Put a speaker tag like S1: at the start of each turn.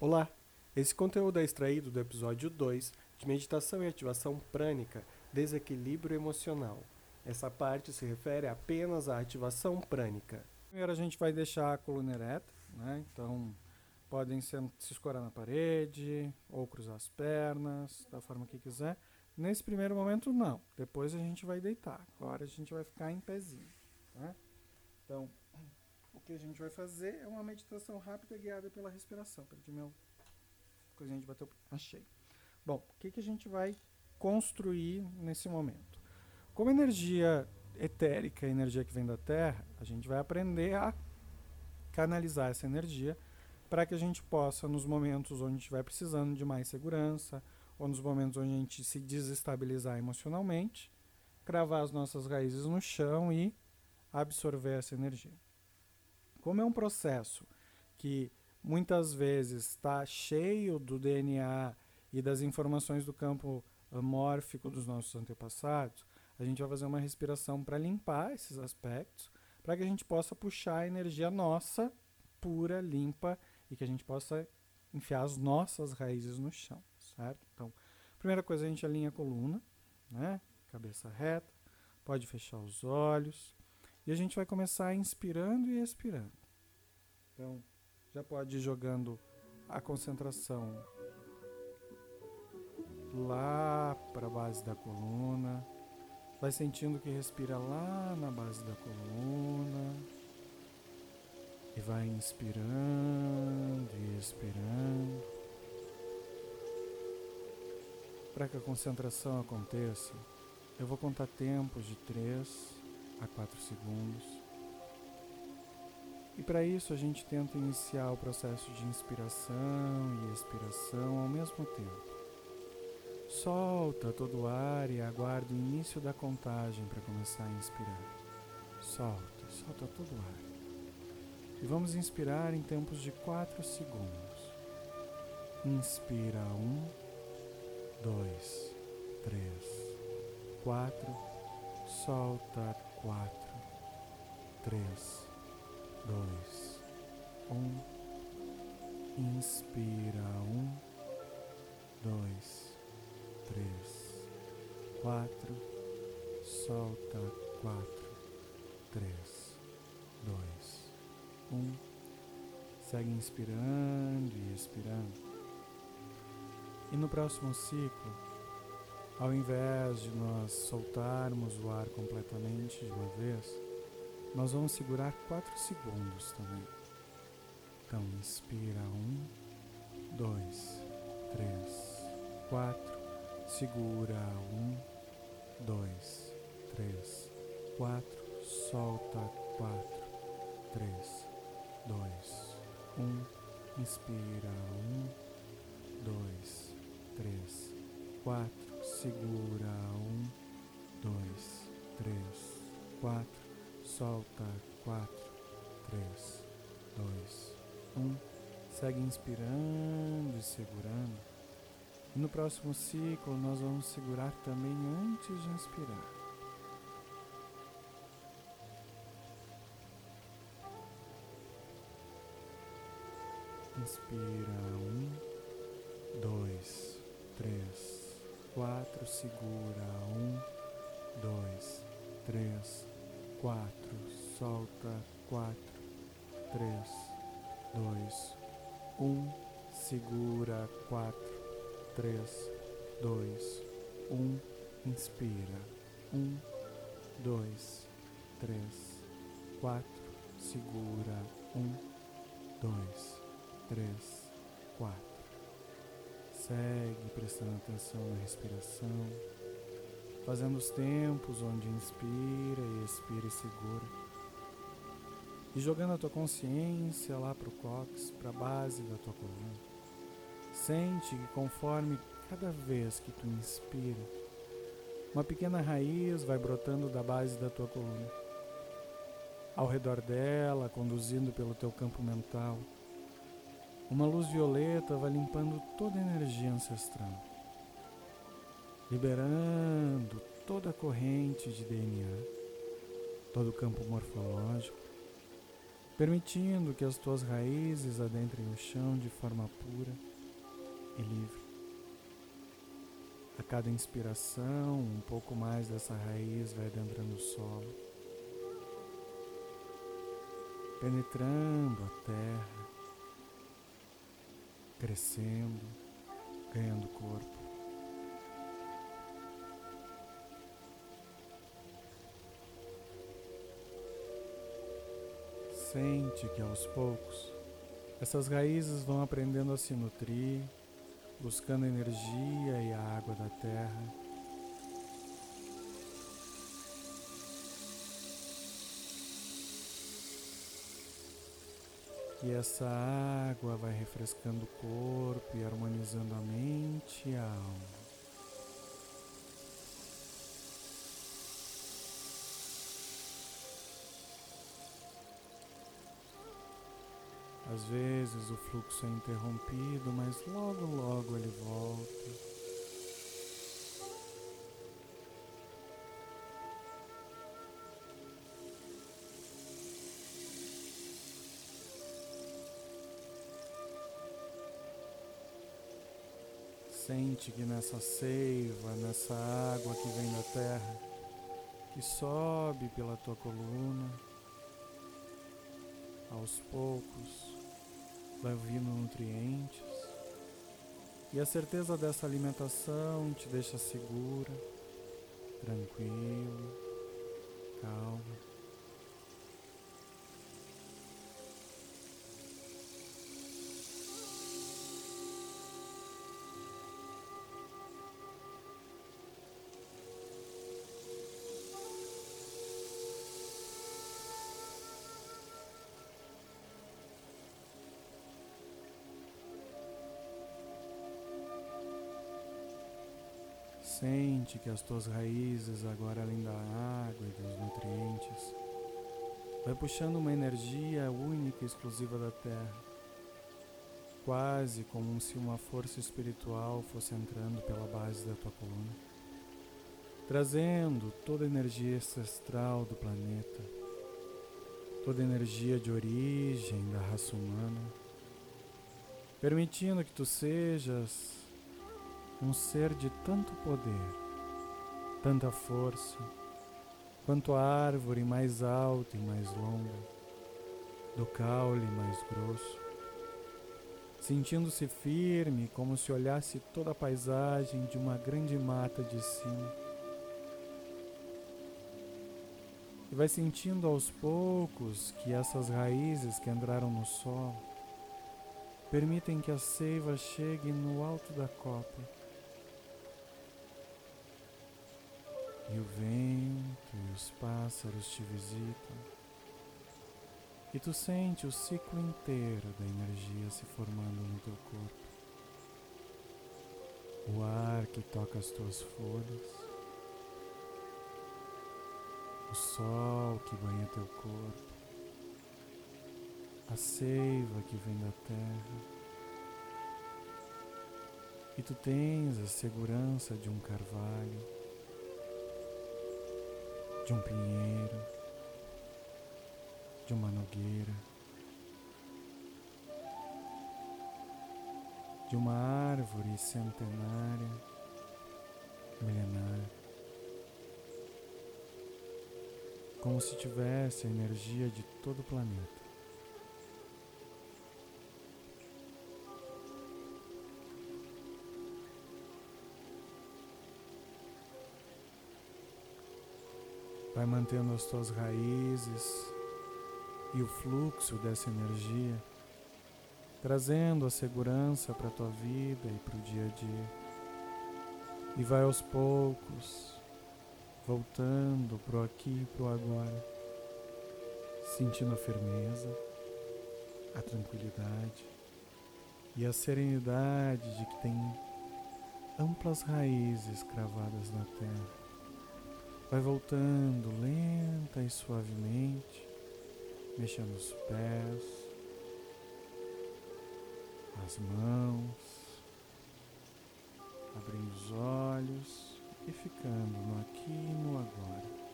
S1: Olá! Esse conteúdo é extraído do episódio 2 de Meditação e Ativação Prânica Desequilíbrio Emocional. Essa parte se refere apenas à ativação prânica.
S2: Primeiro a gente vai deixar a coluna ereta, né? Então podem se, escorar na parede ou cruzar as pernas, da forma que quiser. Nesse primeiro momento não, depois a gente vai deitar. Agora a gente vai ficar em pezinho, tá? Então, que a gente vai fazer é uma meditação rápida guiada pela respiração. Perdi meu coisinha de bater. Achei. Bom, o que, que a gente vai construir nesse momento? Como energia etérica, energia que vem da Terra, a gente vai aprender a canalizar essa energia para que a gente possa, nos momentos onde estiver precisando de mais segurança, ou nos momentos onde a gente se desestabilizar emocionalmente, cravar as nossas raízes no chão e absorver essa energia. Como é um processo que muitas vezes está cheio do DNA e das informações do campo mórfico dos nossos antepassados, a gente vai fazer uma respiração para limpar esses aspectos, para que a gente possa puxar a energia nossa, pura, limpa, e que a gente possa enfiar as nossas raízes no chão, certo? Então, primeira coisa, a gente alinha a coluna, né? Cabeça reta, pode fechar os olhos, e a gente vai começar inspirando e expirando. Então, já pode ir jogando a concentração lá para a base da coluna. Vai sentindo que respira lá na base da coluna. E vai inspirando e expirando. Para que a concentração aconteça, eu vou contar tempos de 3 a 4 segundos. E para isso a gente tenta iniciar o processo de inspiração e expiração ao mesmo tempo. Solta todo o ar e aguarda o início da contagem para começar a inspirar. Solta, solta todo o ar. E vamos inspirar em tempos de 4 segundos. Inspira 1, 2, 3, 4. Solta 4, 3, 2, 1. Inspira 1, 2, 3, 4, solta 4, 3, 2, 1. Segue inspirando e expirando. E no próximo ciclo, ao invés de nós soltarmos o ar completamente de uma vez, nós vamos segurar 4 segundos também. Então, inspira 1, 2, 3, 4 segura um, dois, três, quatro, solta quatro, três, dois, um, inspira um, dois, três, quatro, segura um, dois, três, quatro, solta quatro, três, dois, um, segue inspirando e segurando. E no próximo ciclo nós vamos segurar também antes de inspirar. Inspira um, dois, três, quatro, segura um, dois, três, quatro, solta quatro, três, dois, um, segura quatro três, dois, um, inspira, um, dois, três, quatro, segura, um, dois, três, quatro. Segue prestando atenção na respiração, fazendo os tempos onde inspira e expira e segura. E jogando a tua consciência lá para o cóccix, para a base da tua coluna. Sente que conforme cada vez que tu inspira, uma pequena raiz vai brotando da base da tua coluna. Ao redor dela, conduzindo pelo teu campo mental, uma luz violeta vai limpando toda a energia ancestral, liberando toda a corrente de DNA, todo o campo morfológico, permitindo que as tuas raízes adentrem o chão de forma pura e livre. A cada inspiração, um pouco mais dessa raiz vai adentrando o solo, penetrando a terra, crescendo, ganhando corpo. Sente que aos poucos essas raízes vão aprendendo a se nutrir, buscando a energia e a água da terra. E essa água vai refrescando o corpo e harmonizando a mente e a alma. Às vezes o fluxo é interrompido, mas logo, logo ele volta. Sente que nessa seiva, nessa água que vem da terra, que sobe pela tua coluna, aos poucos vai vindo nutrientes. E a certeza dessa alimentação te deixa segura, tranquilo, calmo. Sente que as tuas raízes, agora além da água e dos nutrientes, vai puxando uma energia única e exclusiva da terra, quase como se uma força espiritual fosse entrando pela base da tua coluna, trazendo toda a energia ancestral do planeta, toda a energia de origem da raça humana, permitindo que tu sejas um ser de tanto poder, tanta força, quanto a árvore mais alta e mais longa, do caule mais grosso, sentindo-se firme como se olhasse toda a paisagem de uma grande mata de cima. E vai sentindo aos poucos que essas raízes que entraram no solo permitem que a seiva chegue no alto da copa E o vento e os pássaros te visitam. E tu sente o ciclo inteiro da energia se formando no teu corpo. O ar que toca as tuas folhas. O sol que banha teu corpo. A seiva que vem da terra. E tu tens a segurança de um carvalho de um pinheiro, de uma nogueira, de uma árvore centenária, milenar, como se tivesse a energia de todo o planeta. Vai mantendo as tuas raízes e o fluxo dessa energia, trazendo a segurança para a tua vida e para o dia a dia. E vai aos poucos, voltando para o aqui e para o agora, sentindo a firmeza, a tranquilidade e a serenidade de que tem amplas raízes cravadas na terra Vai voltando lenta e suavemente, mexendo os pés, as mãos, abrindo os olhos e ficando no aqui e no agora.